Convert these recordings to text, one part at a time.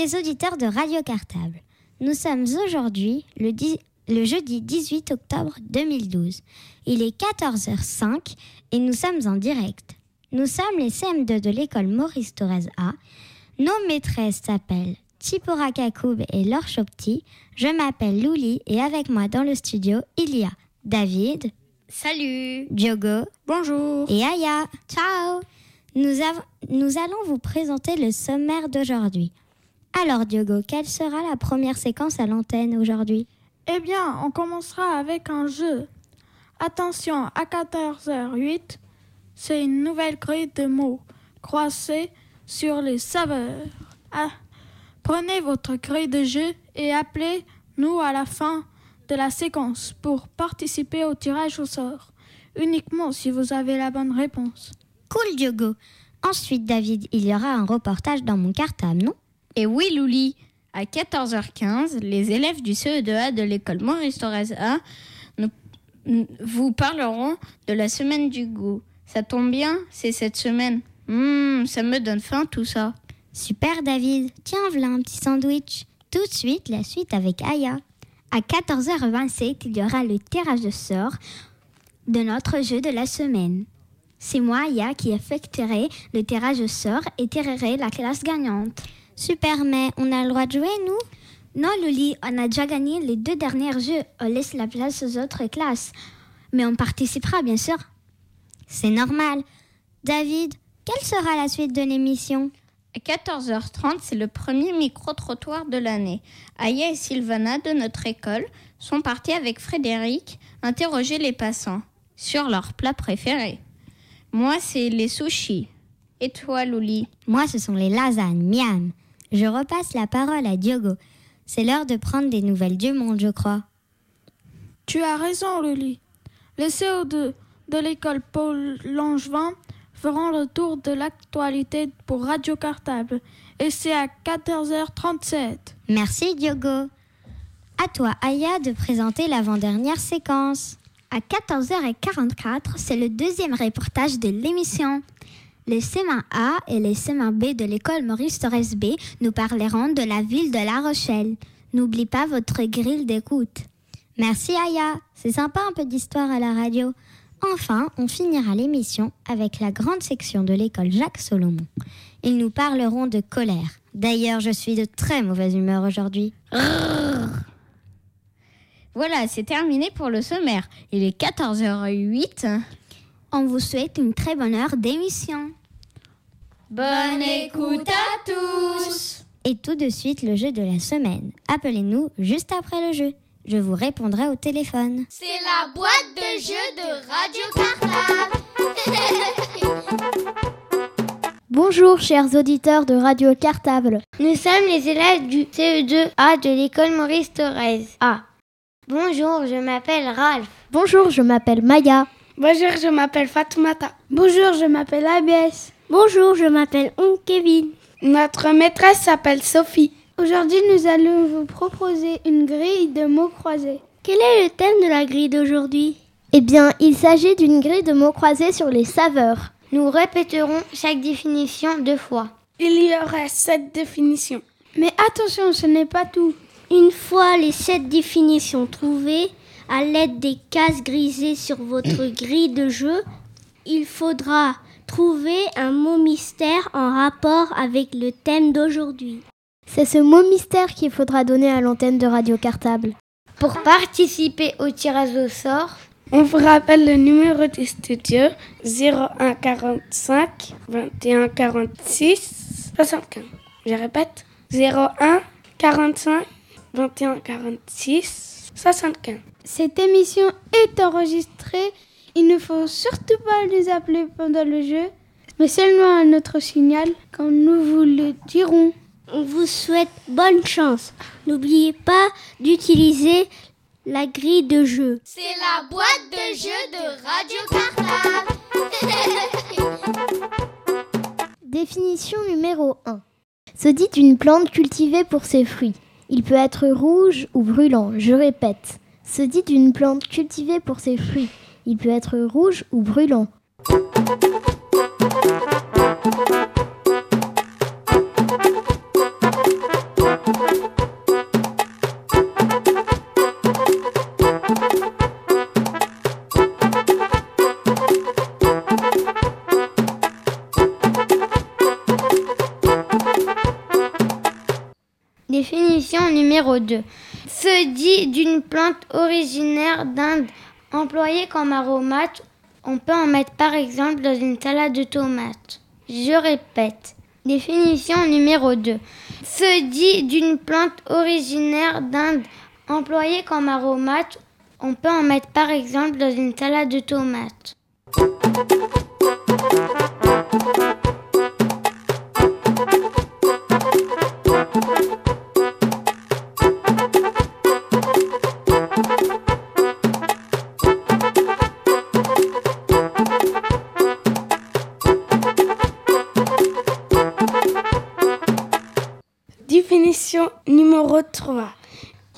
les auditeurs de Radio Cartable. Nous sommes aujourd'hui le, jeudi 18 octobre 2012. Il est 14h05 et nous sommes en direct. Nous sommes les CM2 de l'école Maurice Thorez A. Nos maîtresses s'appellent Tipora Kakoub et Laure Chopti. Je m'appelle Louli et avec moi dans le studio, il y a David, Salut Diogo Bonjour et Aya. Ciao nous allons vous présenter le sommaire d'aujourd'hui. Alors Diogo, quelle sera la première séquence à l'antenne aujourd'hui? Eh bien, on commencera avec un jeu. Attention, à 14h08, c'est une nouvelle grille de mots croisés sur les saveurs. Ah, prenez votre grille de jeu et appelez-nous à la fin de la séquence pour participer au tirage au sort. Uniquement si vous avez la bonne réponse. Cool Diogo. Ensuite David, il y aura un reportage dans mon cartable, non? Et oui, Louli, à 14h15, les élèves du CE2A de l'école Maurice Thorez A vous parleront de la semaine du goût. Ça tombe bien, c'est cette semaine. Hum, ça me donne faim tout ça. Super David, tiens voilà un petit sandwich. Tout de suite, la suite avec Aya. À 14h27, il y aura le tirage de sort de notre jeu de la semaine. C'est moi, Aya, qui effectuerai le tirage au sort et tirerai la classe gagnante. Super, mais on a le droit de jouer, nous? Non, Loli, on a déjà gagné les deux derniers jeux. On laisse la place aux autres classes. Mais on participera, bien sûr. C'est normal. David, quelle sera la suite de l'émission? À 14h30, c'est le premier micro-trottoir de l'année. Aya et Sylvana de notre école sont partis avec Frédéric interroger les passants sur leur plat préféré. Moi, c'est les sushis. Et toi, Louli Moi, ce sont les lasagnes, miam. Je repasse la parole à Diogo. C'est l'heure de prendre des nouvelles du monde, je crois. Tu as raison, Lily. Les CO2 de l'école Paul Langevin feront le tour de l'actualité pour Radio Cartable. Et c'est à 14h37. Merci, Diogo. À toi, Aya, de présenter l'avant-dernière séquence. À 14h44, c'est le deuxième reportage de l'émission. Les CM1 A et les CM1 B de l'école Maurice Thorez B nous parleront de la ville de La Rochelle. N'oublie pas votre grille d'écoute. Merci Aya, c'est sympa un peu d'histoire à la radio. Enfin, on finira l'émission avec la grande section de l'école Jacques Solomon. Ils nous parleront de colère. D'ailleurs, je suis de très mauvaise humeur aujourd'hui. Voilà, c'est terminé pour le sommaire. Il est 14h08. On vous souhaite une très bonne heure d'émission. Bonne écoute à tous Et tout de suite le jeu de la semaine. Appelez-nous juste après le jeu. Je vous répondrai au téléphone. C'est la boîte de jeux de Radio Cartable. Bonjour chers auditeurs de Radio Cartable. Nous sommes les élèves du CE2A de l'école Maurice Thorez. A. Bonjour, je m'appelle Ralph. Bonjour, je m'appelle Maya. Bonjour, je m'appelle Fatoumata. Bonjour, je m'appelle ABS. Bonjour, je m'appelle On Kevin. Notre maîtresse s'appelle Sophie. Aujourd'hui, nous allons vous proposer une grille de mots croisés. Quel est le thème de la grille d'aujourd'hui? Eh bien, il s'agit d'une grille de mots croisés sur les saveurs. Nous répéterons chaque définition deux fois. Il y aura sept définitions. Mais attention, ce n'est pas tout. Une fois les sept définitions trouvées, à l'aide des cases grisées sur votre grille de jeu, il faudra trouver un mot mystère en rapport avec le thème d'aujourd'hui. C'est ce mot mystère qu'il faudra donner à l'antenne de Radio Cartable. Pour participer au tirage au sort, On vous rappelle le numéro du studio 01 45 21 46 75. Je répète 01 45 21 46 75. Cette émission est enregistrée. Il ne faut surtout pas nous appeler pendant le jeu. mais seulement à notre signal quand nous vous le dirons. On vous souhaite bonne chance. N'oubliez pas d'utiliser la grille de jeu. C'est la boîte de jeu de Radio Cartable. Définition numéro 1. Se dit d'une plante cultivée pour ses fruits. Il peut être rouge ou brûlant, je répète. Se dit d'une plante cultivée pour ses fruits. Il peut être rouge ou brûlant. Définition numéro 2. Se dit d'une plante originaire d'Inde employée comme aromate. On peut en mettre par exemple dans une salade de tomates. Je répète. Définition numéro 2. Se dit d'une plante originaire d'Inde employée comme aromate. On peut en mettre par exemple dans une salade de tomates. Numéro 3.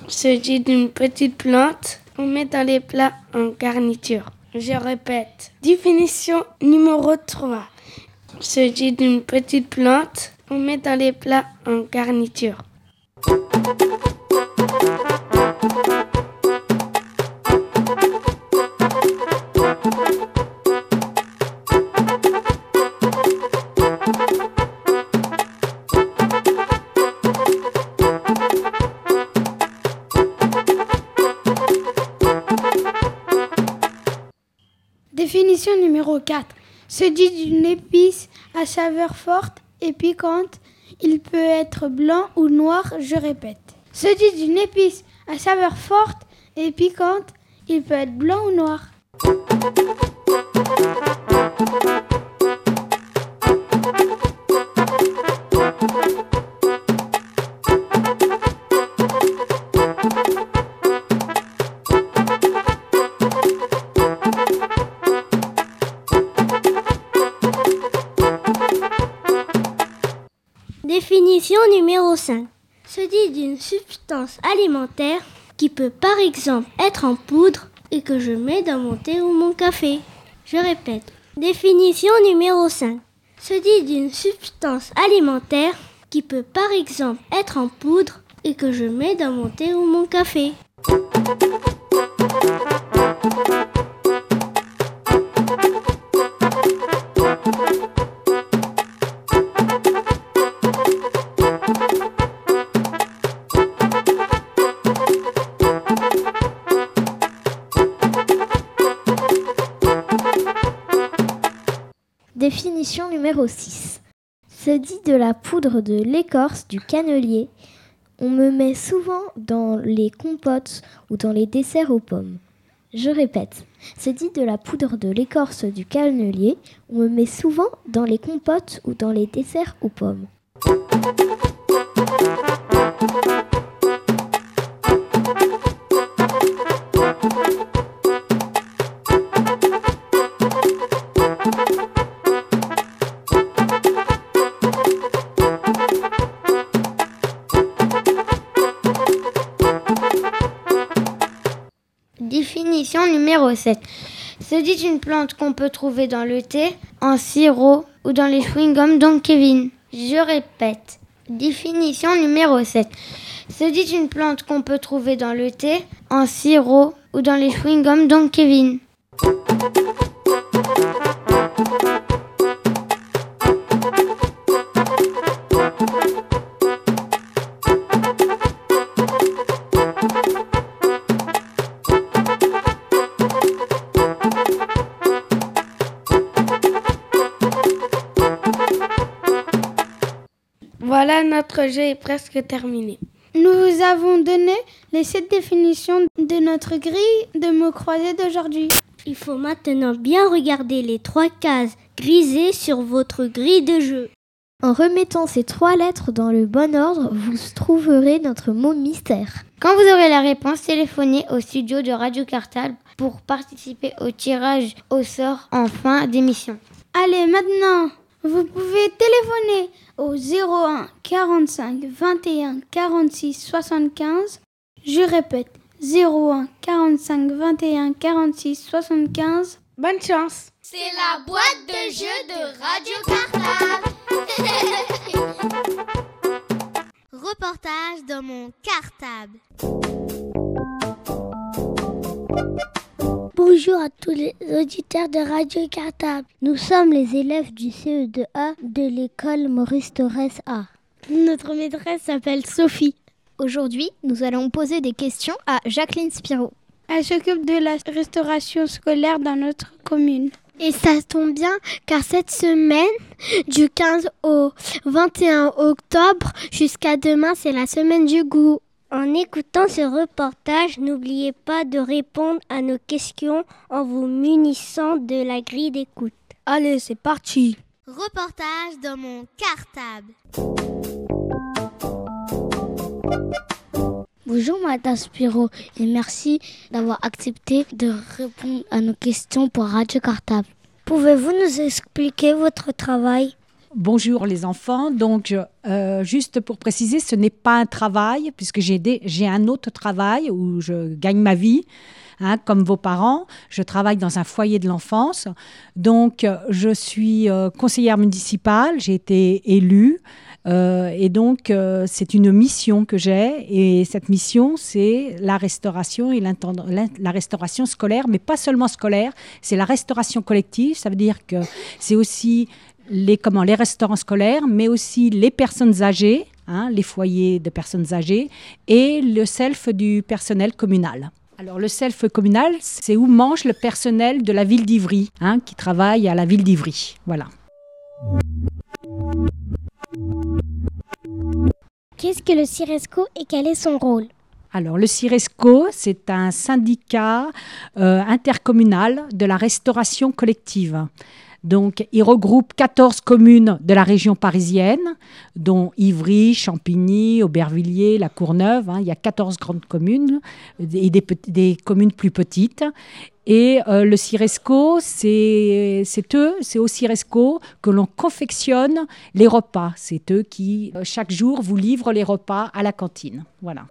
Se dit d'une petite plante qu'on met dans les plats en garniture. Je répète. Définition numéro 3. Se dit d'une petite plante qu'on met dans les plats en garniture. Numéro 4. Se dit d'une épice à saveur forte et piquante. Il peut être blanc ou noir, je répète. Se dit d'une épice à saveur forte et piquante. Il peut être blanc ou noir. Définition numéro 5. Se dit d'une substance alimentaire qui peut par exemple être en poudre et que je mets dans mon thé ou mon café. Je répète. Définition numéro 5. Se dit d'une substance alimentaire qui peut par exemple être en poudre et que je mets dans mon thé ou mon café. Numéro 6. Se dit de la poudre de l'écorce du cannelier. On me met souvent dans les compotes ou dans les desserts aux pommes. Je répète. Se dit de la poudre de l'écorce du cannelier. On me met souvent dans les compotes ou dans les desserts aux pommes. Définition numéro 7. Se dit une plante qu'on peut trouver dans le thé, en sirop ou dans les chewing-gums Don Kevin. Je répète. Définition numéro 7. Se dit une plante qu'on peut trouver dans le thé, en sirop ou dans les chewing-gums Don Kevin. Notre jeu est presque terminé. Nous vous avons donné les sept définitions de notre grille de mots croisés d'aujourd'hui. Il faut maintenant bien regarder les trois cases grisé sur votre grille de jeu. En remettant ces trois lettres dans le bon ordre, vous trouverez notre mot mystère. Quand vous aurez la réponse, téléphonez au studio de Radio Cartable pour participer au tirage au sort en fin d'émission. Allez, maintenant, vous pouvez téléphoner au 01 45 21 46 75. Je répète, 01 45 21 46 75. Bonne chance C'est la boîte de jeu de Radio Cartable Reportage dans mon cartable. Bonjour à tous les auditeurs de Radio Cartable. Nous sommes les élèves du CE2A de l'école Maurice Torres A. Notre maîtresse s'appelle Sophie. Aujourd'hui, nous allons poser des questions à Jacqueline Spiro. Elle s'occupe de la restauration scolaire dans notre commune. Et ça tombe bien car cette semaine, du 15 au 21 octobre jusqu'à demain, c'est la semaine du goût. En écoutant ce reportage, n'oubliez pas de répondre à nos questions en vous munissant de la grille d'écoute. Allez, c'est parti Reportage dans mon cartable. Bonjour Madame Spiro et merci d'avoir accepté de répondre à nos questions pour Radio Cartable. Pouvez-vous nous expliquer votre travail? Bonjour les enfants. Donc, euh, juste pour préciser, ce n'est pas un travail, puisque j'ai, un autre travail où je gagne ma vie. hein, comme vos parents, je travaille dans un foyer de l'enfance. Donc, euh, je suis euh, conseillère municipale, j'ai été élue. et donc, c'est une mission que j'ai. Et cette mission, c'est la restauration et la restauration scolaire, mais pas seulement scolaire, c'est la restauration collective. Ça veut dire que c'est aussi les, comment, les restaurants scolaires, mais aussi les personnes âgées, hein, les foyers de personnes âgées, et le self du personnel communal. Alors le self communal, c'est où mange le personnel de la ville d'Ivry, hein, qui travaille à la ville d'Ivry. Voilà. Qu'est-ce que le CIRESCO et quel est son rôle? Alors, le CIRESCO, c'est un syndicat euh, intercommunal de la restauration collective. Donc, il regroupe 14 communes de la région parisienne, dont Ivry, Champigny, Aubervilliers, La Courneuve. hein. il y a 14 grandes communes et des, communes plus petites. Et euh, le CIRESCO, c'est c'est eux, c'est au CIRESCO que l'on confectionne les repas. C'est eux qui, euh, chaque jour, vous livrent les repas à la cantine. Voilà.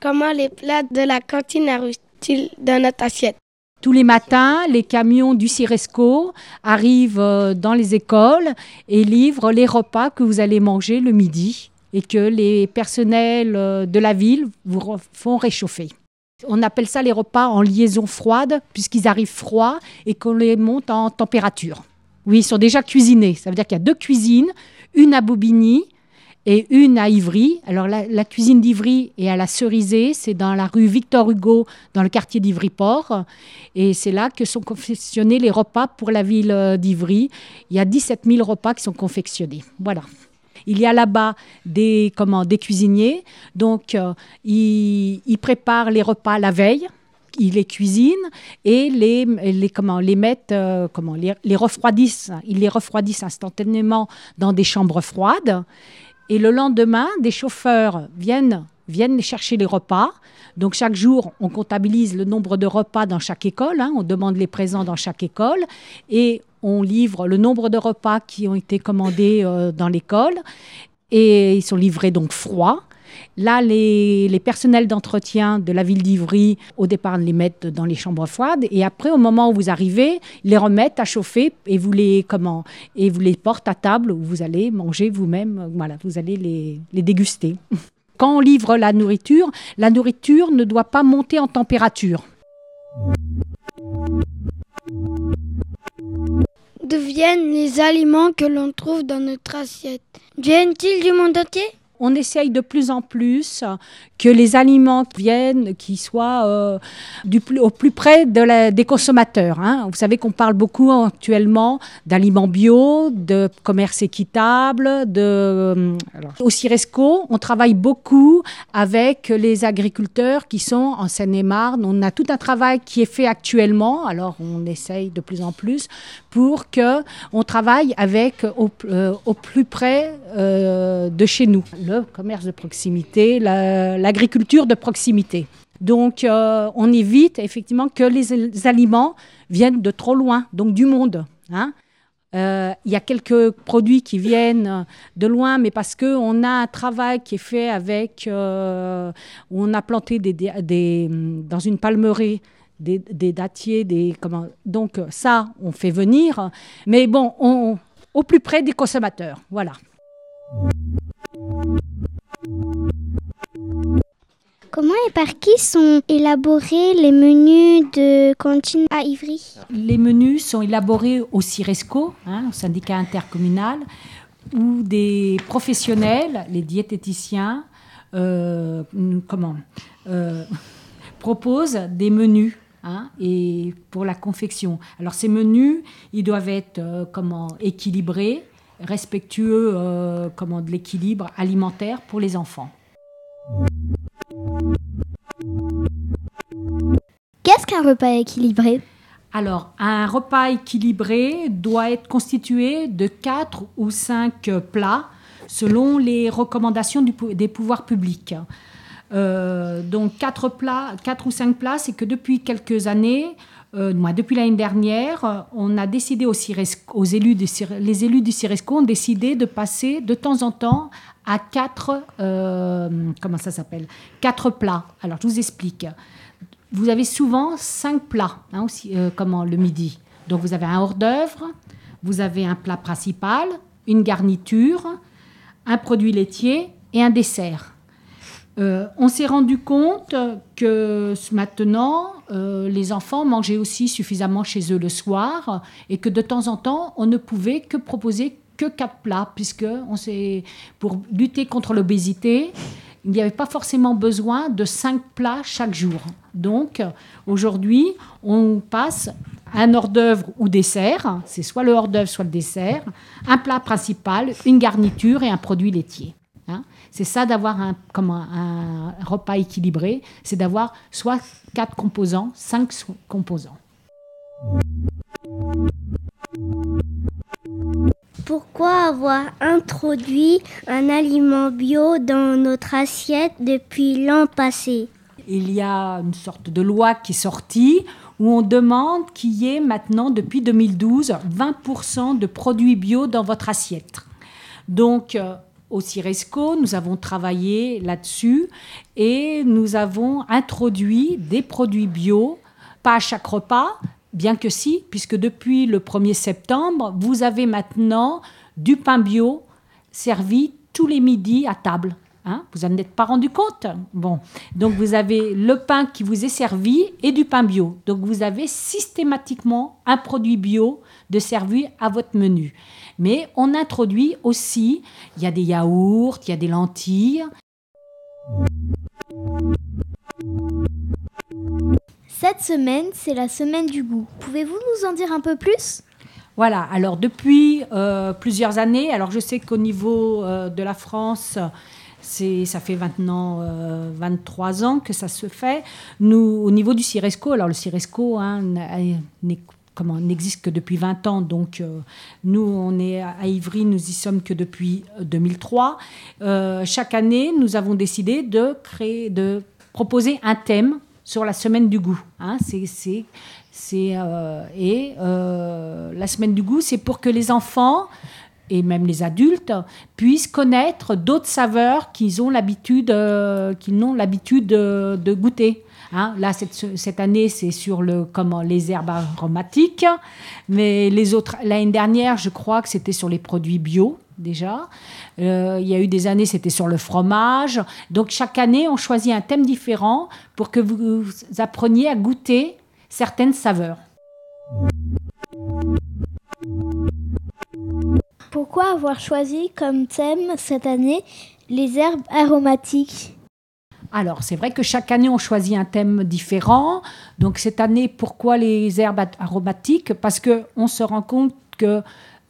Comment les plats de la cantine arrivent-ils dans notre assiette? Tous les matins, les camions du CIRESCO arrivent euh, dans les écoles et livrent les repas que vous allez manger le midi et que les personnels euh, de la ville vous font réchauffer. On appelle ça les repas en liaison froide puisqu'ils arrivent froids et qu'on les monte en température. Oui, ils sont déjà cuisinés. Ça veut dire qu'il y a deux cuisines, une à Bobigny et une à Ivry. Alors la, cuisine d'Ivry est à la Cerisée, c'est dans la rue Victor Hugo, dans le quartier d'Ivry-Port. Et c'est là que sont confectionnés les repas pour la ville euh, d'Ivry. Il y a 17 000 repas qui sont confectionnés. Voilà. Il y a là-bas des, comment, des cuisiniers. Donc, euh, ils, préparent les repas la veille. Ils les cuisinent et les, comment, les mettent, euh, comment, les, les refroidissent. Ils les refroidissent instantanément dans des chambres froides. Et le lendemain, des chauffeurs viennent, viennent chercher les repas. Donc chaque jour, on comptabilise le nombre de repas dans chaque école. hein. on demande les présents dans chaque école. Et on livre le nombre de repas qui ont été commandés euh, dans l'école. Et ils sont livrés donc froids. Là, les, personnels d'entretien de la ville d'Ivry, au départ, les mettent dans les chambres froides. Et après, au moment où vous arrivez, ils les remettent à chauffer et vous les, comment, et vous les portent à table où vous allez manger vous-même. Vous allez les, déguster. Quand on livre la nourriture, la nourriture ne doit pas monter en température. D'où les aliments que l'on trouve dans notre assiette? Viennent-ils du monde entier? On essaye de plus en plus que les aliments viennent, qui soient euh, au plus près de la, des consommateurs. Hein. Vous savez qu'on parle beaucoup actuellement d'aliments bio, de commerce équitable, euh, au Ciresco, on travaille beaucoup avec les agriculteurs qui sont en Seine-et-Marne. On a tout un travail qui est fait actuellement. Alors on essaye de plus en plus pour que on travaille avec au, euh, plus près de chez nous. Le commerce de proximité, l'agriculture de proximité. Donc, euh, on évite effectivement que les, aliments viennent de trop loin, donc du monde. Hein. Euh, il y a quelques produits qui viennent de loin, mais parce qu'on a un travail qui est fait avec, euh, on a planté des, des, dans une palmeraie des, dattiers, des. Donc ça, on fait venir, mais bon, on, au plus près des consommateurs, voilà. Comment et par qui sont élaborés les menus de cantine à Ivry Les menus sont élaborés au CIRESCO, hein, au syndicat intercommunal, où des professionnels, les diététiciens, euh, comment, euh, proposent des menus hein, et pour la confection. Alors ces menus, ils doivent être euh, comment équilibrés, respectueux comment de l'équilibre alimentaire pour les enfants. Qu'est-ce qu'un repas équilibré? Alors, un repas équilibré doit être constitué de 4 ou 5 plats selon les recommandations des pouvoirs publics. Euh, donc 4 plats, 4 ou 5 plats, c'est que depuis quelques années, euh, depuis l'année dernière, on a décidé aux, aux élus les élus du CIRESCO ont décidé de passer de temps en temps à 4 euh, comment ça s'appelle? Quatre plats. Alors je vous explique vous avez souvent cinq plats, hein, aussi, euh, comment le midi. Donc vous avez un hors-d'œuvre, vous avez un plat principal, une garniture, un produit laitier et un dessert. Euh, on s'est rendu compte que maintenant, les enfants mangeaient aussi suffisamment chez eux le soir et que de temps en temps, on ne pouvait que proposer que quatre plats, puisque on pour lutter contre l'obésité, il n'y avait pas forcément besoin de cinq plats chaque jour. Donc aujourd'hui, on passe un hors-d'œuvre ou dessert, c'est soit le hors-d'œuvre, soit le dessert, un plat principal, une garniture et un produit laitier. Hein. c'est ça d'avoir un, un repas équilibré, c'est d'avoir soit quatre composants, cinq composants. Pourquoi avoir introduit un aliment bio dans notre assiette depuis l'an passé? Il y a une sorte de loi qui est sortie où on demande qu'il y ait maintenant, depuis 2012, 20% de produits bio dans votre assiette. Donc, euh, au CIRESCO, nous avons travaillé là-dessus et nous avons introduit des produits bio, pas à chaque repas, Bien que si, puisque depuis le 1er septembre, vous avez maintenant du pain bio servi tous les midis à table. Hein vous n'en êtes pas rendu compte? Bon, donc vous avez le pain qui vous est servi et du pain bio. Donc vous avez systématiquement un produit bio de servi à votre menu. Mais on introduit aussi, il y a des yaourts, il y a des lentilles. Cette semaine, c'est la semaine du goût. Pouvez-vous nous en dire un peu plus? Voilà, alors depuis euh, plusieurs années, alors je sais qu'au niveau euh, de la France, ça fait maintenant 23 euh, ans que ça se fait. Nous, au niveau du CIRESCO, alors le CIRESCO hein, n'existe que depuis 20 ans, donc nous, on est à Ivry, nous y sommes que depuis 2003. chaque année, nous avons décidé de créer, de proposer un thème sur la semaine du goût. Hein. C'est, c'est, euh, et euh, la semaine du goût, c'est pour que les enfants et même les adultes puissent connaître d'autres saveurs qu'ils ont l'habitude, euh, qu'ils n'ont l'habitude de, goûter. Hein. Là, cette, cette, année, c'est sur le, comment, les herbes aromatiques, mais les autres, l'année dernière, je crois que c'était sur les produits bio déjà. Euh, il y a eu des années, c'était sur le fromage. Donc chaque année, on choisit un thème différent pour que vous appreniez à goûter certaines saveurs. Pourquoi avoir choisi comme thème cette année les herbes aromatiques? Alors, c'est vrai que chaque année, on choisit un thème différent. Donc, cette année, pourquoi les herbes aromatiques? Parce qu'on se rend compte que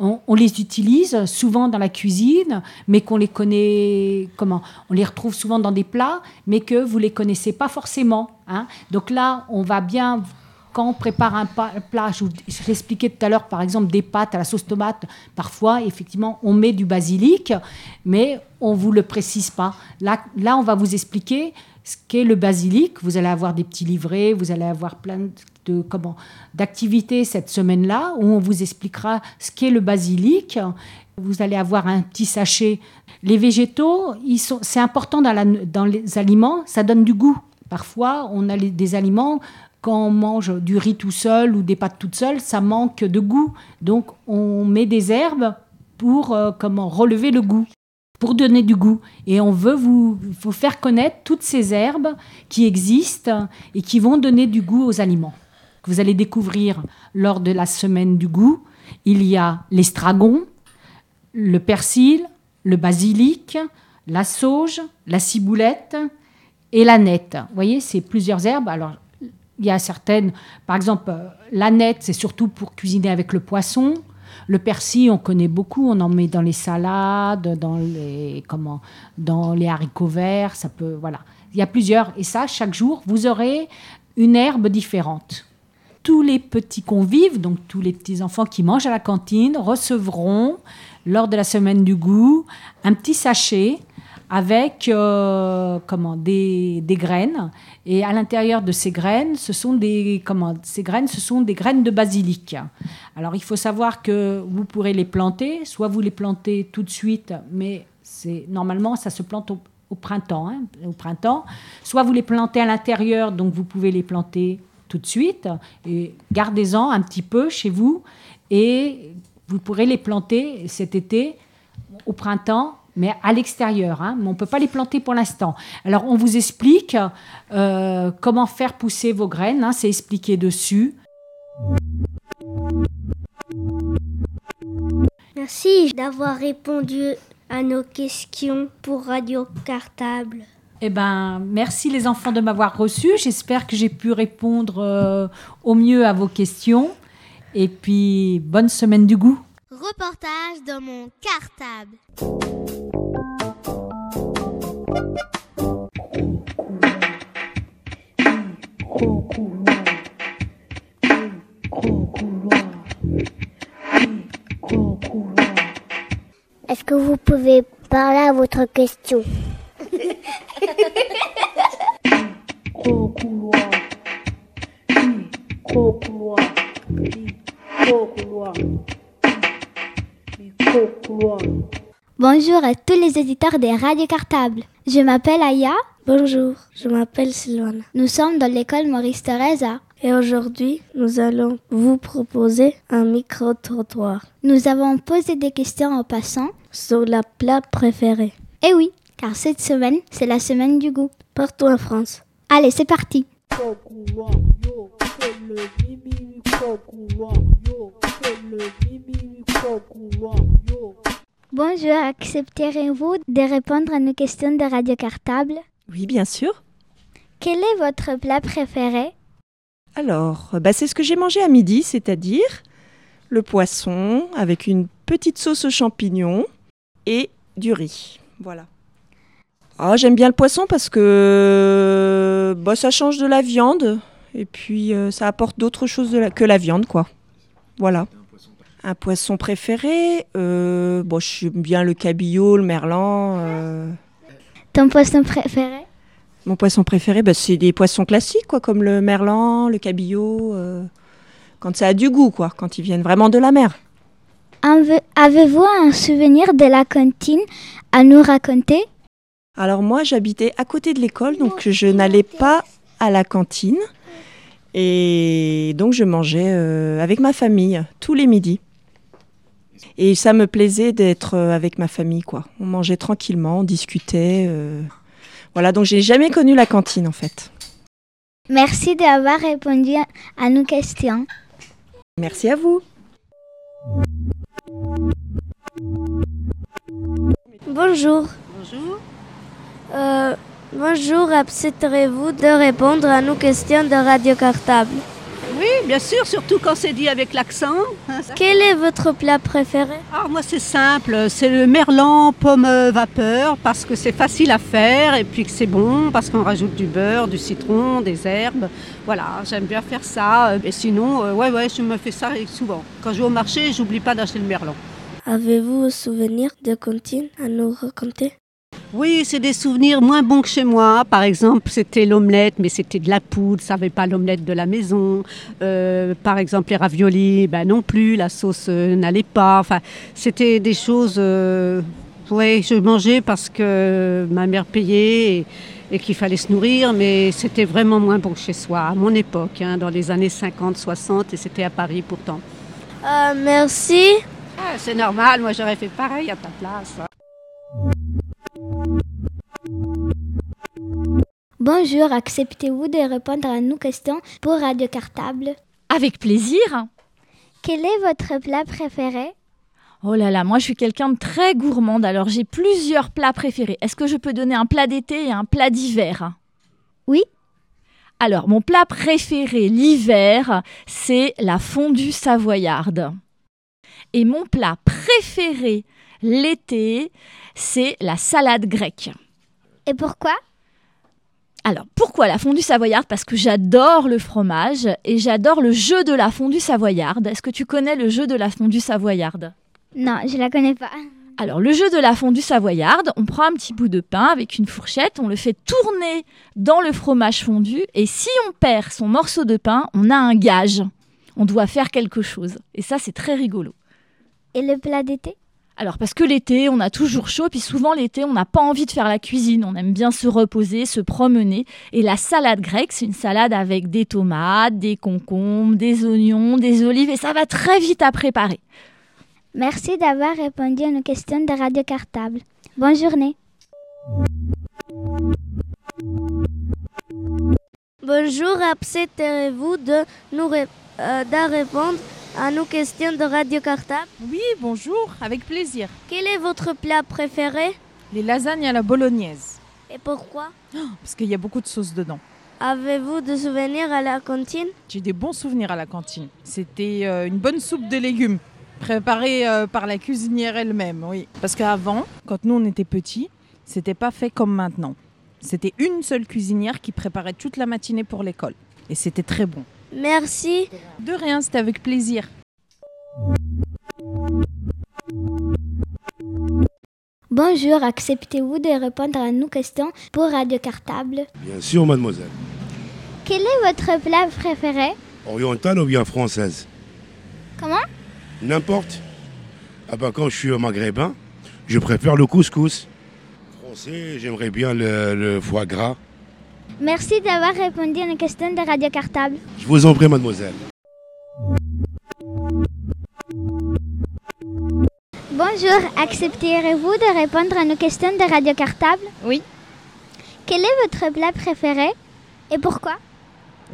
on, les utilise souvent dans la cuisine, mais qu'on les connaît, comment On les retrouve souvent dans des plats, mais que vous les connaissez pas forcément. Hein. Donc là, on va bien quand on prépare un plat, je, je l'expliquais tout à l'heure, par exemple des pâtes à la sauce tomate, parfois, effectivement, on met du basilic, mais on ne vous le précise pas. Là, là, on va vous expliquer ce qu'est le basilic. Vous allez avoir des petits livrets, vous allez avoir plein de comment d'activités cette semaine-là où on vous expliquera ce qu'est le basilic. Vous allez avoir un petit sachet. Les végétaux, c'est important dans, les aliments, ça donne du goût. Parfois, on a des aliments quand on mange du riz tout seul ou des pâtes toutes seules, ça manque de goût. Donc on met des herbes pour euh, comment relever le goût, pour donner du goût. Et on veut vous faire connaître toutes ces herbes qui existent et qui vont donner du goût aux aliments. Que vous allez découvrir lors de la semaine du goût. Il y a l'estragon, le persil, le basilic, la sauge, la ciboulette et la nette. Vous voyez, c'est plusieurs herbes. Alors, il y a certaines, par exemple, euh, la nette, c'est surtout pour cuisiner avec le poisson. Le persil, on connaît beaucoup, on en met dans les salades, dans les, comment, dans les haricots verts, ça peut, voilà. Il y a plusieurs, et ça, chaque jour, vous aurez une herbe différente. Tous les petits convives, donc tous les petits enfants qui mangent à la cantine, recevront, lors de la semaine du goût, un petit sachet avec euh, comment, des, des, graines. Et à l'intérieur de ces graines, ce sont des, comment, ces graines, ce sont des graines de basilic. Alors il faut savoir que vous pourrez les planter, soit vous les plantez tout de suite, mais c'est normalement ça se plante au, printemps, hein, au printemps. Soit vous les plantez à l'intérieur, donc vous pouvez les planter tout de suite. Et gardez-en un petit peu chez vous et vous pourrez les planter cet été au printemps mais à l'extérieur. Hein, on ne peut pas les planter pour l'instant. Alors, on vous explique euh, comment faire pousser vos graines. Hein, c'est expliqué dessus. Merci d'avoir répondu à nos questions pour Radio Cartable. Eh ben, merci les enfants de m'avoir reçu. J'espère que j'ai pu répondre euh, au mieux à vos questions. Et puis, bonne semaine du goût. Reportage dans mon cartable. Est-ce que vous pouvez parler à votre question? Bonjour à tous les éditeurs des radios cartables. Je m'appelle Aya. Bonjour, je m'appelle Sylvana. Nous sommes dans l'école Maurice Thérèse. Et aujourd'hui, nous allons vous proposer un micro-trottoir. Nous avons posé des questions en passant sur la plat préférée. Eh oui, car cette semaine, c'est la semaine du goût. Partout en France. Allez, c'est parti. Bonjour, accepterez-vous de répondre à nos questions de radio cartable? Oui, bien sûr. Quel est votre plat préféré? Alors, bah, c'est ce que j'ai mangé à midi, c'est-à-dire le poisson avec une petite sauce aux champignons et du riz. Voilà. Ah, j'aime bien le poisson parce que bah, ça change de la viande et puis euh, ça apporte d'autres choses que la viande, quoi. Voilà. Un poisson préféré euh, Bon, j'aime bien le cabillaud, le merlan. Euh. Ton poisson préféré? Mon poisson préféré, bah, c'est des poissons classiques, quoi, comme le merlan, le cabillaud. Euh, quand ça a du goût, quoi, quand ils viennent vraiment de la mer. Avez-vous un souvenir de la cantine à nous raconter? Alors moi, j'habitais à côté de l'école, donc je n'allais pas à la cantine. Et donc je mangeais avec ma famille tous les midis. Et ça me plaisait d'être euh, avec ma famille, quoi. On mangeait tranquillement, on discutait. Euh. Voilà, donc j'ai jamais connu la cantine, en fait. Merci d'avoir répondu à nos questions. Merci à vous. Bonjour. Bonjour. Euh, Bonjour, accepterez-vous de répondre à nos questions de Radio Cartable? Oui, bien sûr, surtout quand c'est dit avec l'accent. Quel est votre plat préféré? Ah, moi c'est simple, c'est le merlan pomme vapeur parce que c'est facile à faire et puis que c'est bon parce qu'on rajoute du beurre, du citron, des herbes. Voilà, j'aime bien faire ça. Et sinon, euh, ouais, ouais, je me fais ça souvent. Quand je vais au marché, j'oublie pas d'acheter le merlan. Avez-vous un souvenir de cantine à nous raconter? Oui, c'est des souvenirs moins bons que chez moi. Par exemple, c'était l'omelette, mais c'était de la poudre, ça n'avait pas l'omelette de la maison. Euh, par exemple, les raviolis, ben non plus, la sauce euh, n'allait pas. Enfin, c'était des choses. Euh, oui, je mangeais parce que ma mère payait et, et qu'il fallait se nourrir, mais c'était vraiment moins bon que chez soi, à mon époque, hein, dans les années 50, 60, et c'était à Paris pourtant. Merci. Ah, c'est normal, moi j'aurais fait pareil à ta place. Bonjour, acceptez-vous de répondre à nos questions pour Radio Cartable? Avec plaisir. Quel est votre plat préféré? Oh là là, moi je suis quelqu'un de très gourmande, alors j'ai plusieurs plats préférés. Est-ce que je peux donner un plat d'été et un plat d'hiver? Oui. Alors, mon plat préféré l'hiver, c'est la fondue savoyarde. Et mon plat préféré l'été, c'est la salade grecque. Et pourquoi? Alors, pourquoi la fondue savoyarde? Parce que j'adore le fromage et j'adore le jeu de la fondue savoyarde. Est-ce que tu connais le jeu de la fondue savoyarde? Non, je la connais pas. Alors, le jeu de la fondue savoyarde, on prend un petit bout de pain avec une fourchette, on le fait tourner dans le fromage fondu et si on perd son morceau de pain, on a un gage. On doit faire quelque chose. Et ça, c'est très rigolo. Et le plat d'été? Alors parce que l'été, on a toujours chaud, puis souvent l'été, on n'a pas envie de faire la cuisine, on aime bien se reposer, se promener. Et la salade grecque, c'est une salade avec des tomates, des concombres, des oignons, des olives, et ça va très vite à préparer. Merci d'avoir répondu à nos questions de Radio Cartable. Bonne journée. Bonjour, accepterez-vous de nous ré- euh, de répondre à nos questions de Radio Cartable Oui, bonjour, avec plaisir. Quel est votre plat préféré? Les lasagnes à la bolognaise, et pourquoi? Parce qu'il y a beaucoup de sauce dedans. Avez-vous des souvenirs à la cantine? J'ai des bons souvenirs à la cantine. C'était euh, une bonne soupe de légumes, préparée euh, par la cuisinière elle-même, oui. Parce qu'avant, quand nous on était petits, c'était pas fait comme maintenant. C'était une seule cuisinière qui préparait toute la matinée pour l'école. Et c'était très bon. Merci. De rien, c'était avec plaisir. Bonjour, acceptez-vous de répondre à nos questions pour Radio Cartable? Bien sûr, mademoiselle. Quel est votre plat préféré? Orientale ou bien française? Comment? N'importe. Ah ben, quand je suis maghrébin, je préfère le couscous. Français, j'aimerais bien le, le foie gras. Merci d'avoir répondu à nos questions de Radio Cartable. Je vous en prie, mademoiselle. Bonjour, accepterez-vous de répondre à nos questions de Radio Cartable? Oui. Quel est votre plat préféré? Et pourquoi?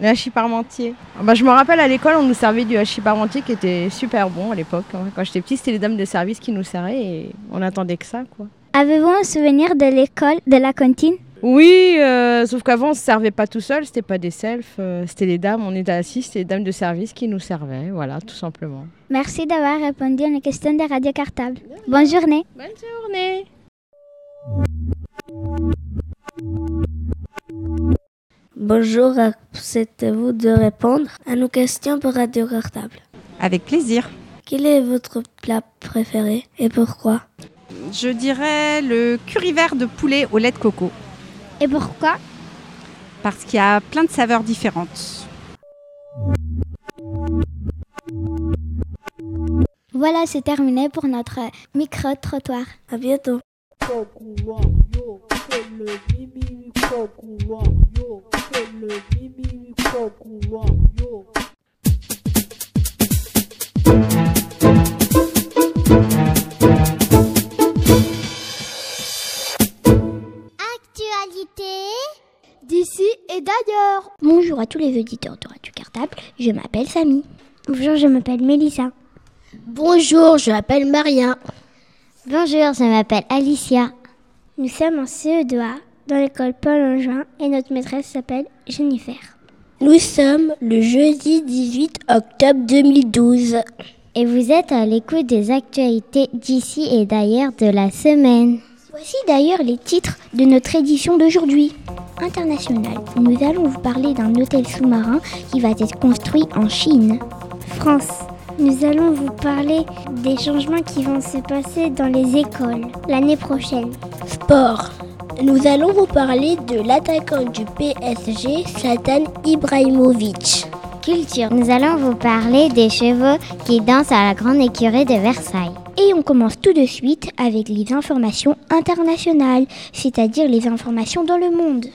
Le hachis parmentier. Ah bah, je me rappelle à l'école, on nous servait du hachis parmentier qui était super bon à l'époque. Quand j'étais petite, c'était les dames de service qui nous servaient et on attendait que ça, quoi. Avez-vous un souvenir de l'école, de la cantine? Oui, euh, sauf qu'avant on se servait pas tout seul, c'était pas des selfs, euh, c'était les dames, on était assis, c'était les dames de service qui nous servaient, voilà, tout simplement. Merci d'avoir répondu à nos questions de Radio Cartable. Bonne journée. Bonne journée. Bonjour, acceptez-vous de répondre à nos questions pour Radio Cartable? Avec plaisir. Quel est votre plat préféré et pourquoi? Je dirais le curry vert de poulet au lait de coco. Et pourquoi? Parce qu'il y a plein de saveurs différentes. Voilà, c'est terminé pour notre micro-trottoir. À bientôt. Actualité d'ici et d'ailleurs. Bonjour à tous les auditeurs de Radio Cartable, je m'appelle Samy. Bonjour, je m'appelle Mélissa. Bonjour, je m'appelle Maria. Bonjour, je m'appelle Alicia. Nous sommes en CE2A dans l'école Paul Angevin et notre maîtresse s'appelle Jennifer. Nous sommes le jeudi 18 octobre 2012. Et vous êtes à l'écoute des actualités d'ici et d'ailleurs de la semaine. Voici d'ailleurs les titres de notre édition d'aujourd'hui. International, nous allons vous parler d'un hôtel sous-marin qui va être construit en Chine. France, nous allons vous parler des changements qui vont se passer dans les écoles l'année prochaine. Sport, nous allons vous parler de l'attaquant du PSG, Satan Ibrahimovic. Nous allons vous parler des chevaux qui dansent à la grande écurie de Versailles. Et on commence tout de suite avec les informations internationales, c'est-à-dire les informations dans le monde.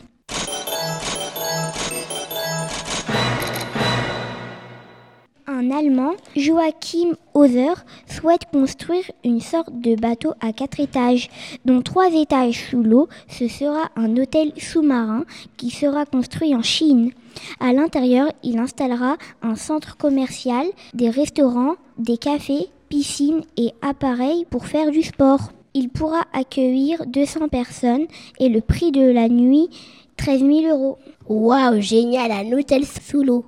Un Allemand, Joachim Hauser, souhaite construire une sorte de bateau à quatre étages, dont trois étages sous l'eau. Ce sera un hôtel sous-marin qui sera construit en Chine. À l'intérieur, il installera un centre commercial, des restaurants, des cafés, piscines et appareils pour faire du sport. Il pourra accueillir 200 personnes et le prix de la nuit 13 000 euros. Waouh, génial, un hôtel sous l'eau.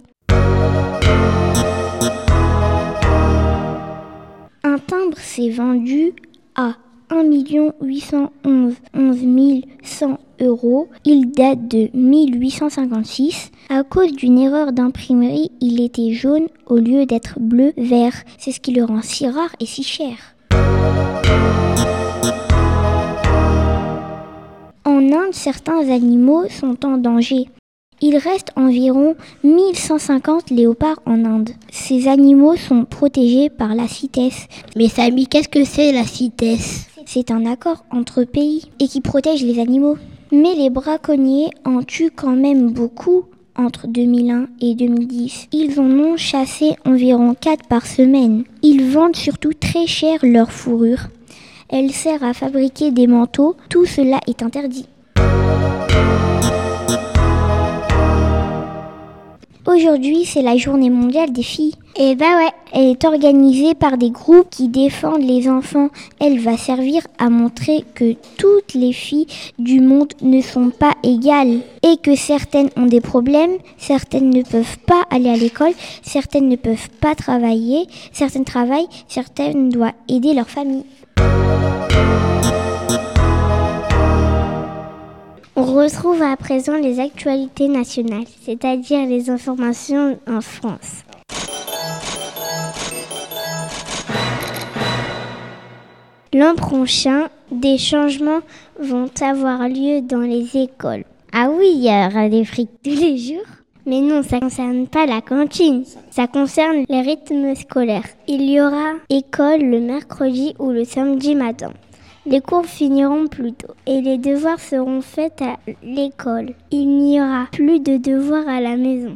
Timbre s'est vendu à 1 811 100 euros. Il date de 1856. À cause d'une erreur d'imprimerie, il était jaune au lieu d'être bleu-vert. C'est ce qui le rend si rare et si cher. En Inde, certains animaux sont en danger. Il reste environ 1150 léopards en Inde. Ces animaux sont protégés par la CITES. Mais Samy, qu'est-ce que c'est la CITES? C'est un accord entre pays et qui protège les animaux. Mais les braconniers en tuent quand même beaucoup entre 2001 et 2010. Ils en ont chassé environ 4 par semaine. Ils vendent surtout très cher leur fourrure. Elle sert à fabriquer des manteaux. Tout cela est interdit. Aujourd'hui, c'est la journée mondiale des filles. Et bah ouais, elle est organisée par des groupes qui défendent les enfants. Elle va servir à montrer que toutes les filles du monde ne sont pas égales et que certaines ont des problèmes, certaines ne peuvent pas aller à l'école, certaines ne peuvent pas travailler, certaines travaillent, certaines doivent aider leur famille. On retrouve à présent les actualités nationales, c'est-à-dire les informations en France. L'an prochain, des changements vont avoir lieu dans les écoles. Ah oui, il y aura des frites tous les jours. Mais non, ça ne concerne pas la cantine. Ça concerne les rythmes scolaires. Il y aura école le mercredi ou le samedi matin. Les cours finiront plus tôt et les devoirs seront faits à l'école. Il n'y aura plus de devoirs à la maison.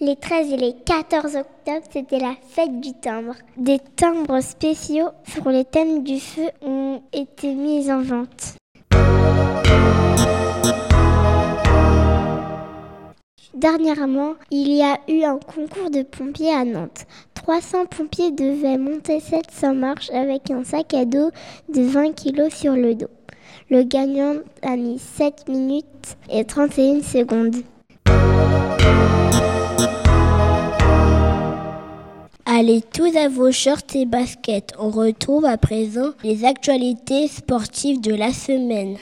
Les 13 et les 14 octobre, c'était la fête du timbre. Des timbres spéciaux sur les thèmes du feu ont été mis en vente. Dernièrement, il y a eu un concours de pompiers à Nantes. 300 pompiers devaient monter 700 marches avec un sac à dos de 20 kg sur le dos. Le gagnant a mis 7 minutes et 31 secondes. Allez tous à vos shorts et baskets. On retrouve à présent les actualités sportives de la semaine.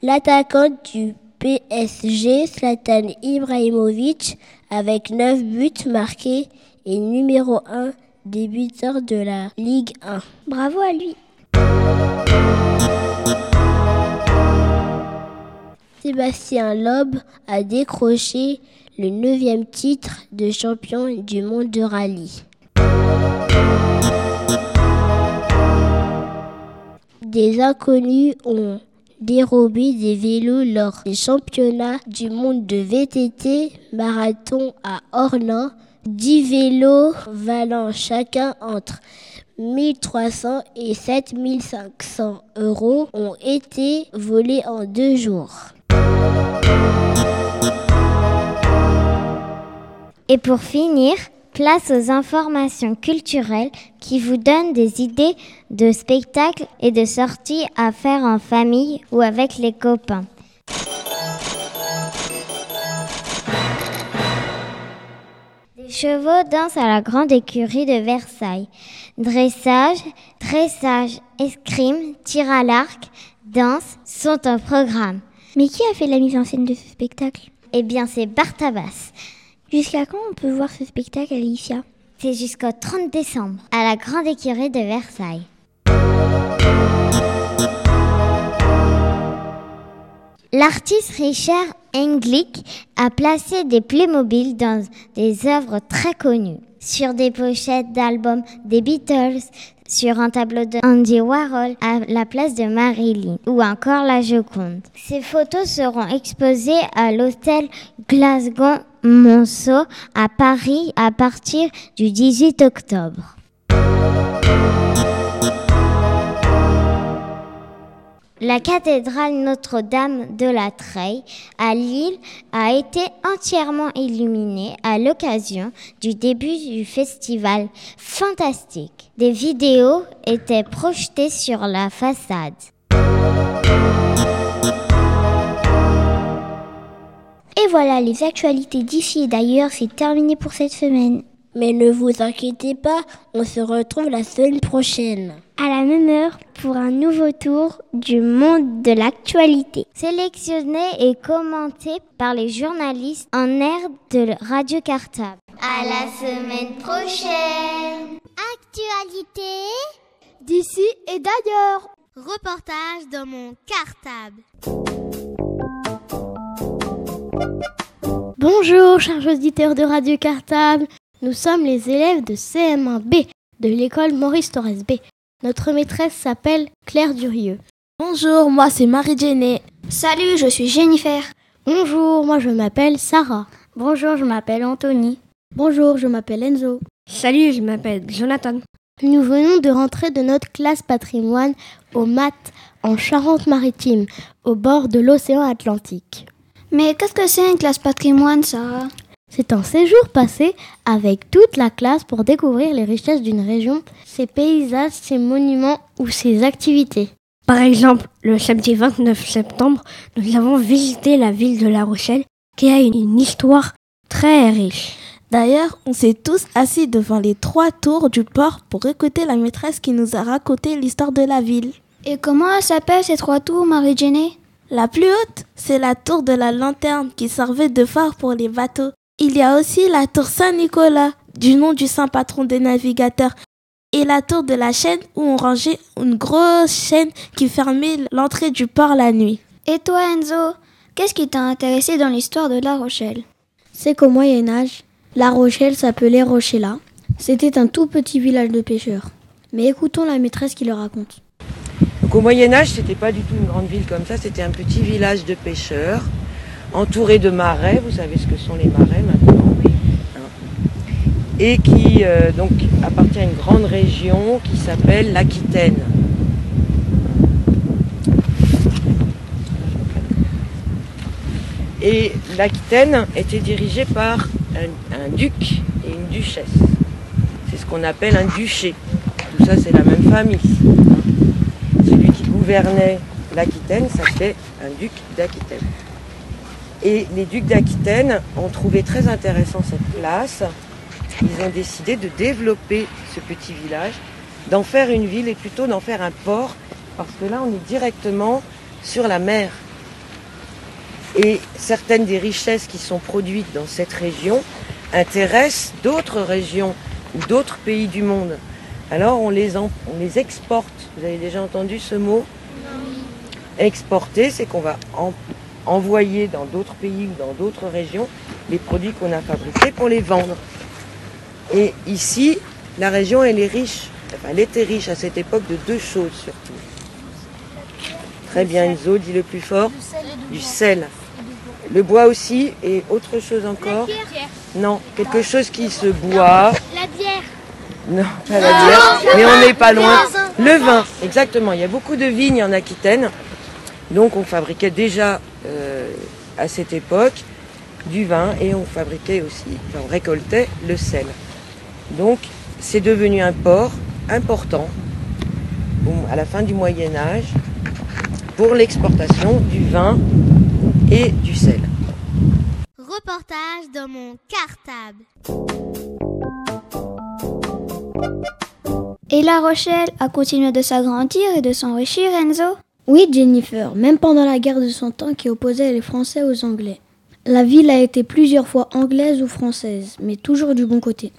L'attaquant du PSG, Zlatan Ibrahimovic, avec 9 buts marqués, est numéro 1 des buteurs de la Ligue 1. Bravo à lui. Sébastien Loeb a décroché le neuvième titre de champion du monde de rallye. Des inconnus ont dérobé des vélos lors des championnats du monde de VTT marathon à Orlan. 10 vélos valant chacun entre 1300 et 7500 euros ont été volés en deux jours. Et pour finir, place aux informations culturelles qui vous donnent des idées de spectacles et de sorties à faire en famille ou avec les copains. Des chevaux dansent à la grande écurie de Versailles. Dressage, dressage, escrime, tir à l'arc, danse sont au programme. Mais qui a fait la mise en scène de ce spectacle? Eh bien, c'est Bartabas. Jusqu'à quand on peut voir ce spectacle, Alicia? C'est jusqu'au 30 décembre, à la grande écurie de Versailles. L'artiste Richard Englick a placé des Playmobil dans des œuvres très connues, sur des pochettes d'albums des Beatles, sur un tableau de Andy Warhol à la place de Marilyn ou encore la Joconde. Ces photos seront exposées à l'hôtel Glasgow Monceau à Paris à partir du 18 octobre. La cathédrale Notre-Dame de la Treille à Lille a été entièrement illuminée à l'occasion du début du festival fantastique. Des vidéos étaient projetées sur la façade. Et voilà, les actualités d'ici et d'ailleurs, c'est terminé pour cette semaine. Mais ne vous inquiétez pas, on se retrouve la semaine prochaine. À la même heure pour un nouveau tour du monde de l'actualité. Sélectionné et commenté par les journalistes en air de Radio Cartable. À la semaine prochaine. Actualité d'ici et d'ailleurs. Reportage dans mon cartable. Bonjour, chers auditeurs de Radio Cartable. Nous sommes les élèves de CM1B de l'école Maurice Torres B. Notre maîtresse s'appelle Claire Durieux. Bonjour, moi c'est Marie Jenny. Salut, je suis Jennifer. Bonjour, moi je m'appelle Sarah. Bonjour, je m'appelle Anthony. Bonjour, je m'appelle Enzo. Salut, je m'appelle Jonathan. Nous venons de rentrer de notre classe patrimoine au MAT en Charente-Maritime, au bord de l'océan Atlantique. Mais qu'est-ce que c'est une classe patrimoine, Sarah? C'est un séjour passé avec toute la classe pour découvrir les richesses d'une région, ses paysages, ses monuments ou ses activités. Par exemple, le samedi 29 septembre, nous avons visité la ville de La Rochelle qui a une histoire très riche. D'ailleurs, on s'est tous assis devant les trois tours du port pour écouter la maîtresse qui nous a raconté l'histoire de la ville. Et comment elle s'appelle ces trois tours, Marie-Jenny? La plus haute, c'est la tour de la lanterne qui servait de phare pour les bateaux. Il y a aussi la tour Saint-Nicolas, du nom du saint patron des navigateurs, et la tour de la chaîne où on rangeait une grosse chaîne qui fermait l'entrée du port la nuit. Et toi Enzo, qu'est-ce qui t'a intéressé dans l'histoire de La Rochelle? C'est qu'au Moyen Âge, La Rochelle s'appelait Rochella. C'était un tout petit village de pêcheurs. Mais écoutons la maîtresse qui le raconte. Donc au Moyen Âge, c'était pas du tout une grande ville comme ça, c'était un petit village de pêcheurs entouré de marais, vous savez ce que sont les marais maintenant, et qui euh, appartient à une grande région qui s'appelle l'Aquitaine. Et l'Aquitaine était dirigée par un, duc et une duchesse. C'est ce qu'on appelle un duché. Tout ça, c'est la même famille. Celui qui gouvernait l'Aquitaine s'appelait un duc d'Aquitaine. Et les ducs d'Aquitaine ont trouvé très intéressant cette place. Ils ont décidé de développer ce petit village, d'en faire une ville et plutôt d'en faire un port, parce que là on est directement sur la mer. Et certaines des richesses qui sont produites dans cette région intéressent d'autres régions ou d'autres pays du monde. Alors on les, en, on les exporte. Vous avez déjà entendu ce mot? Exporter, c'est qu'on va en, envoyer dans d'autres pays ou dans d'autres régions les produits qu'on a fabriqués pour les vendre. Et ici, la région, elle est riche. Enfin, elle était riche à cette époque de deux choses surtout. Très bien, Enzo, dit le plus fort. Du sel. Le bois aussi, et autre chose encore. Non, quelque chose qui se boit. La bière. Non, pas la bière, mais on n'est pas loin. Le vin, exactement. Il y a beaucoup de vignes en Aquitaine. Donc on fabriquait déjà à cette époque du vin et on fabriquait aussi, enfin, on récoltait le sel. Donc c'est devenu un port important à la fin du Moyen Âge pour l'exportation du vin et du sel. Reportage dans mon cartable. Et La Rochelle a continué de s'agrandir et de s'enrichir, Enzo? Oui, Jennifer, même pendant la guerre de Cent Ans qui opposait les Français aux Anglais. La ville a été plusieurs fois anglaise ou française, mais toujours du bon côté.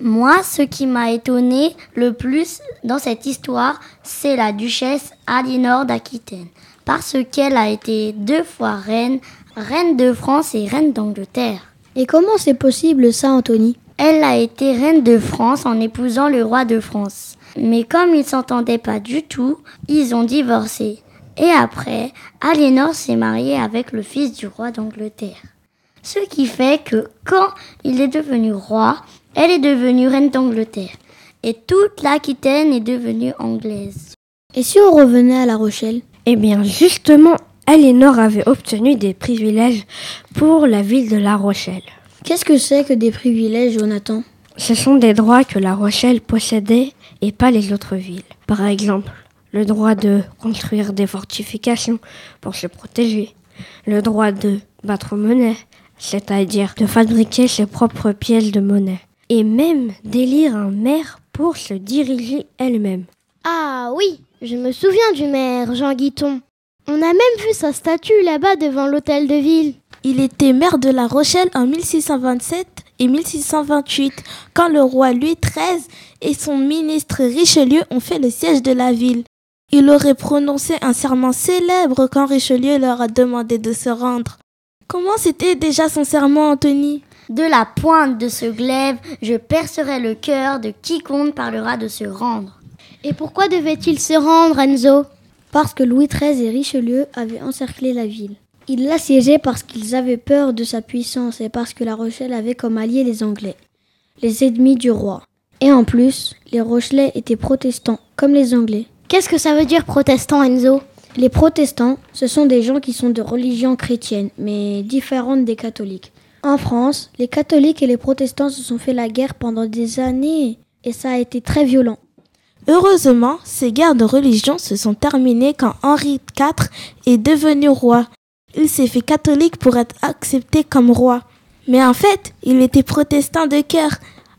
Moi, ce qui m'a étonné le plus dans cette histoire, c'est la duchesse Aliénor d'Aquitaine, parce qu'elle a été deux fois reine, reine de France et reine d'Angleterre. Et comment c'est possible ça, Anthony? Elle a été reine de France en épousant le roi de France. Mais comme ils s'entendaient pas du tout, ils ont divorcé. Et après, Aliénor s'est mariée avec le fils du roi d'Angleterre. Ce qui fait que quand il est devenu roi, elle est devenue reine d'Angleterre et toute l'Aquitaine est devenue anglaise. Et si on revenait à La Rochelle? Eh bien, justement, Aliénor avait obtenu des privilèges pour la ville de La Rochelle. Qu'est-ce que c'est que des privilèges, Jonathan? Ce sont des droits que La Rochelle possédait et pas les autres villes. Par exemple, le droit de construire des fortifications pour se protéger, le droit de battre monnaie, c'est-à-dire de fabriquer ses propres pièces de monnaie et même d'élire un maire pour se diriger elle-même. Ah oui, je me souviens du maire, Jean Guiton. On a même vu sa statue là-bas devant l'hôtel de ville. Il était maire de La Rochelle en 1627 et 1628, quand le roi Louis XIII et son ministre Richelieu ont fait le siège de la ville. Il aurait prononcé un serment célèbre quand Richelieu leur a demandé de se rendre. Comment c'était déjà son serment, Anthony? De la pointe de ce glaive, je percerai le cœur de quiconque parlera de se rendre. Et pourquoi devait-il se rendre, Enzo? Parce que Louis XIII et Richelieu avaient encerclé la ville. Ils l'assiégeaient parce qu'ils avaient peur de sa puissance et parce que La Rochelle avait comme alliés les Anglais, les ennemis du roi. Et en plus, les Rochelais étaient protestants, comme les Anglais. Qu'est-ce que ça veut dire protestant, Enzo? Les protestants, ce sont des gens qui sont de religion chrétienne, mais différentes des catholiques. En France, les catholiques et les protestants se sont fait la guerre pendant des années et ça a été très violent. Heureusement, ces guerres de religion se sont terminées quand Henri IV est devenu roi. Il s'est fait catholique pour être accepté comme roi. Mais en fait, il était protestant de cœur.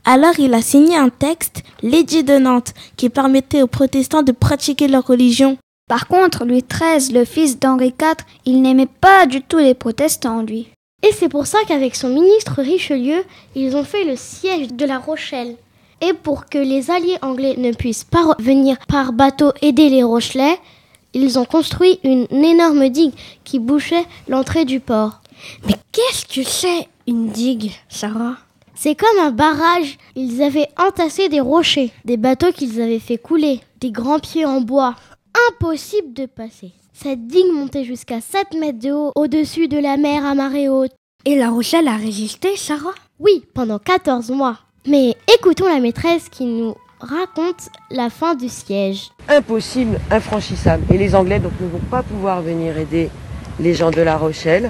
Alors il a signé un texte, l'édit de Nantes, qui permettait aux protestants de pratiquer leur religion. Par contre, Louis XIII, le fils d'Henri IV, il n'aimait pas du tout les protestants, lui. Et c'est pour ça qu'avec son ministre Richelieu, ils ont fait le siège de La Rochelle. Et pour que les alliés anglais ne puissent pas venir par bateau aider les Rochelais, ils ont construit une énorme digue qui bouchait l'entrée du port. Mais qu'est-ce que c'est une digue, Sarah? C'est comme un barrage. Ils avaient entassé des rochers, des bateaux qu'ils avaient fait couler, des grands pieds en bois. Impossible de passer. Cette digue montait jusqu'à 7 mètres de haut au-dessus de la mer à marée haute. Et la Rochelle a résisté, Sarah? Oui, pendant 14 mois. Mais écoutons la maîtresse qui nous raconte la fin du siège. Impossible, infranchissable. Et les Anglais donc ne vont pas pouvoir venir aider les gens de La Rochelle,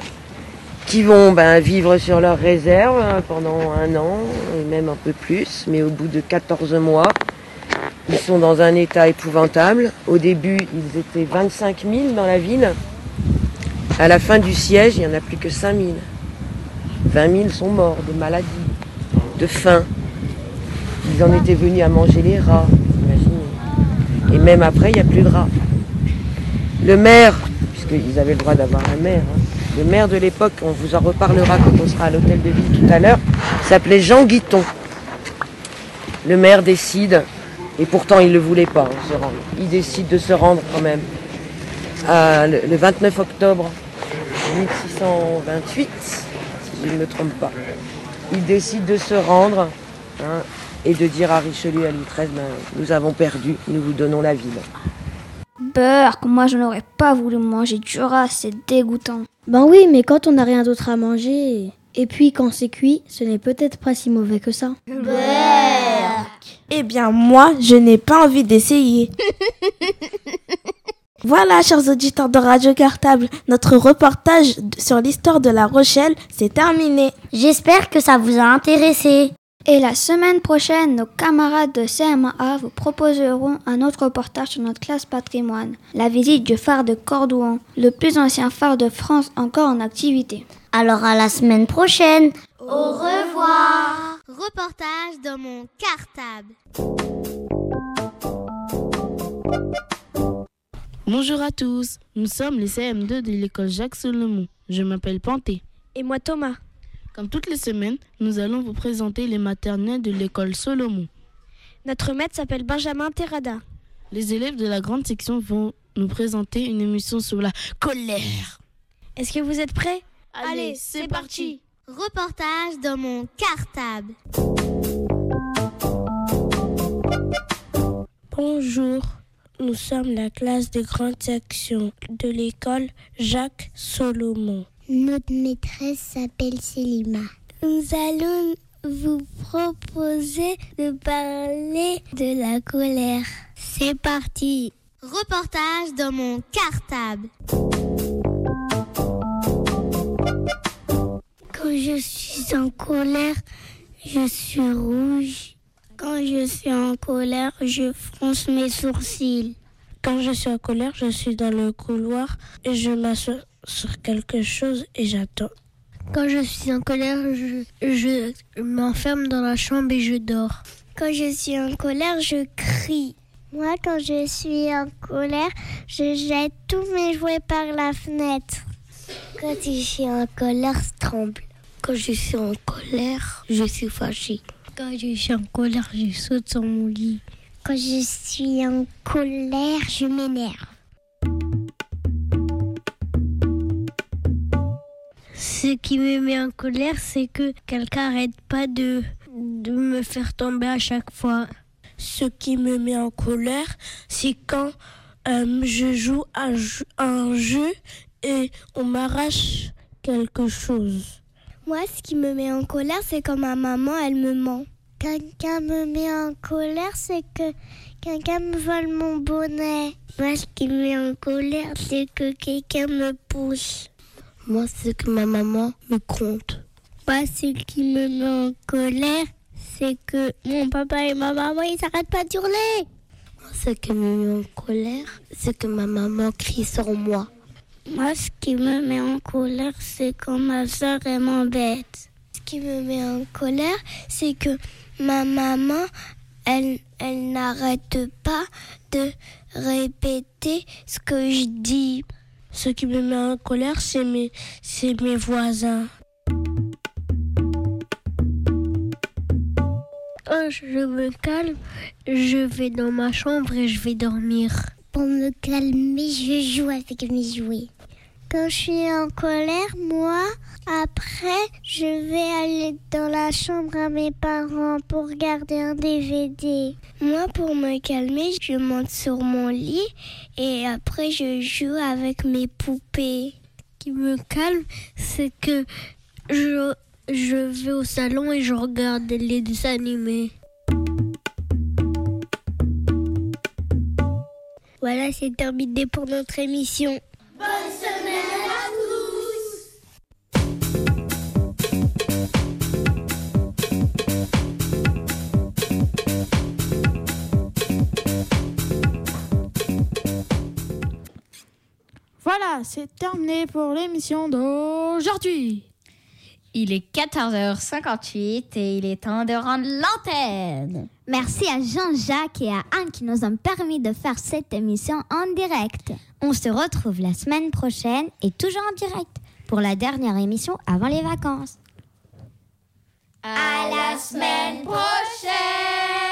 qui vont ben, vivre sur leurs réserves hein, pendant un an, et même un peu plus. Mais au bout de 14 mois, ils sont dans un état épouvantable. Au début, ils étaient 25 000 dans la ville. À la fin du siège, il n'y en a plus que 5 000. 20 000 sont morts de maladie, de faim. Ils en étaient venus à manger les rats, imaginez. Et même après, il n'y a plus de rats. Le maire, puisqu'ils avaient le droit d'avoir un maire, hein, le maire de l'époque, on vous en reparlera quand on sera à l'hôtel de ville tout à l'heure, s'appelait Jean Guiton. Le maire décide et pourtant, il ne le voulait pas hein, se rendre. Il décide de se rendre quand même. le, 29 octobre 1628, si je ne me trompe pas. Il décide de se rendre hein, et de dire à Richelieu à Louis XIII, ben, nous avons perdu, nous vous donnons la ville. Burk, moi je n'aurais pas voulu manger du rat, c'est dégoûtant. Ben oui, mais quand on n'a rien d'autre à manger, et puis quand c'est cuit, ce n'est peut-être pas si mauvais que ça. Eh bien, moi, je n'ai pas envie d'essayer. Voilà, chers auditeurs de Radio Cartable, notre reportage sur l'histoire de La Rochelle, c'est terminé. J'espère que ça vous a intéressé. Et la semaine prochaine, nos camarades de CMA vous proposeront un autre reportage sur notre classe patrimoine, la visite du phare de Cordouan, le plus ancien phare de France encore en activité. Alors à la semaine prochaine. Au revoir. Reportage dans mon cartable. Bonjour à tous, nous sommes les CM2 de l'école Jacques Solomon. Je m'appelle Panté. Et moi Thomas. Comme toutes les semaines, nous allons vous présenter les maternelles de l'école Solomon. Notre maître s'appelle Benjamin Terrada. Les élèves de la grande section vont nous présenter une émission sur la colère. Est-ce que vous êtes prêts? Allez, c'est parti. Reportage dans mon cartable. Bonjour, nous sommes la classe de grande section de l'école Jacques Solomon. Notre maîtresse s'appelle Selima. Nous allons vous proposer de parler de la colère. C'est parti. Reportage dans mon cartable. Quand je suis en colère, je suis rouge. Quand je suis en colère, je fronce mes sourcils. Quand je suis en colère, je suis dans le couloir et je m'assois sur quelque chose et j'attends. Quand je suis en colère, je, je m'enferme dans la chambre et je dors. Quand je suis en colère, je crie. Moi, quand je suis en colère, je jette tous mes jouets par la fenêtre. Quand je suis en colère, je tremble. Quand je suis en colère, je suis fâchée. Quand je suis en colère, je saute sur mon lit. Quand je suis en colère, je m'énerve. Ce qui me met en colère, c'est que quelqu'un arrête pas de, de me faire tomber à chaque fois. Ce qui me met en colère, c'est quand euh, je joue à un jeu et on m'arrache quelque chose. Moi, ce qui me met en colère, c'est quand ma maman, elle me ment. Quelqu'un me met en colère, c'est que quelqu'un me vole mon bonnet. Moi, ce qui me met en colère, c'est que quelqu'un me pousse. Moi, c'est que ma maman me compte. Moi, ce qui me met en colère, c'est que mon papa et ma maman, ils s'arrêtent pas d'hurler. Moi, ce qui me met en colère, c'est que ma maman crie sur moi. Moi, ce qui me met en colère, c'est quand ma soeur m'embête. Ce qui me met en colère, c'est que ma maman, elle, elle n'arrête pas de répéter ce que je dis. Ce qui me met en colère, c'est mes, c'est mes voisins. Quand je me calme, je vais dans ma chambre et je vais dormir. Pour me calmer, je joue avec mes jouets. Quand je suis en colère, moi, après, je vais aller dans la chambre à mes parents pour regarder un DVD. Moi, pour me calmer, je monte sur mon lit et après, je joue avec mes poupées. Ce qui me calme, c'est que je, vais au salon et je regarde les dessins animés. Voilà, c'est terminé pour notre émission. Bonne semaine Voilà, c'est terminé pour l'émission d'aujourd'hui. Il est 14h58 et il est temps de rendre l'antenne. Merci à Jean-Jacques et à Anne qui nous ont permis de faire cette émission en direct. On se retrouve la semaine prochaine et toujours en direct pour la dernière émission avant les vacances. À la semaine prochaine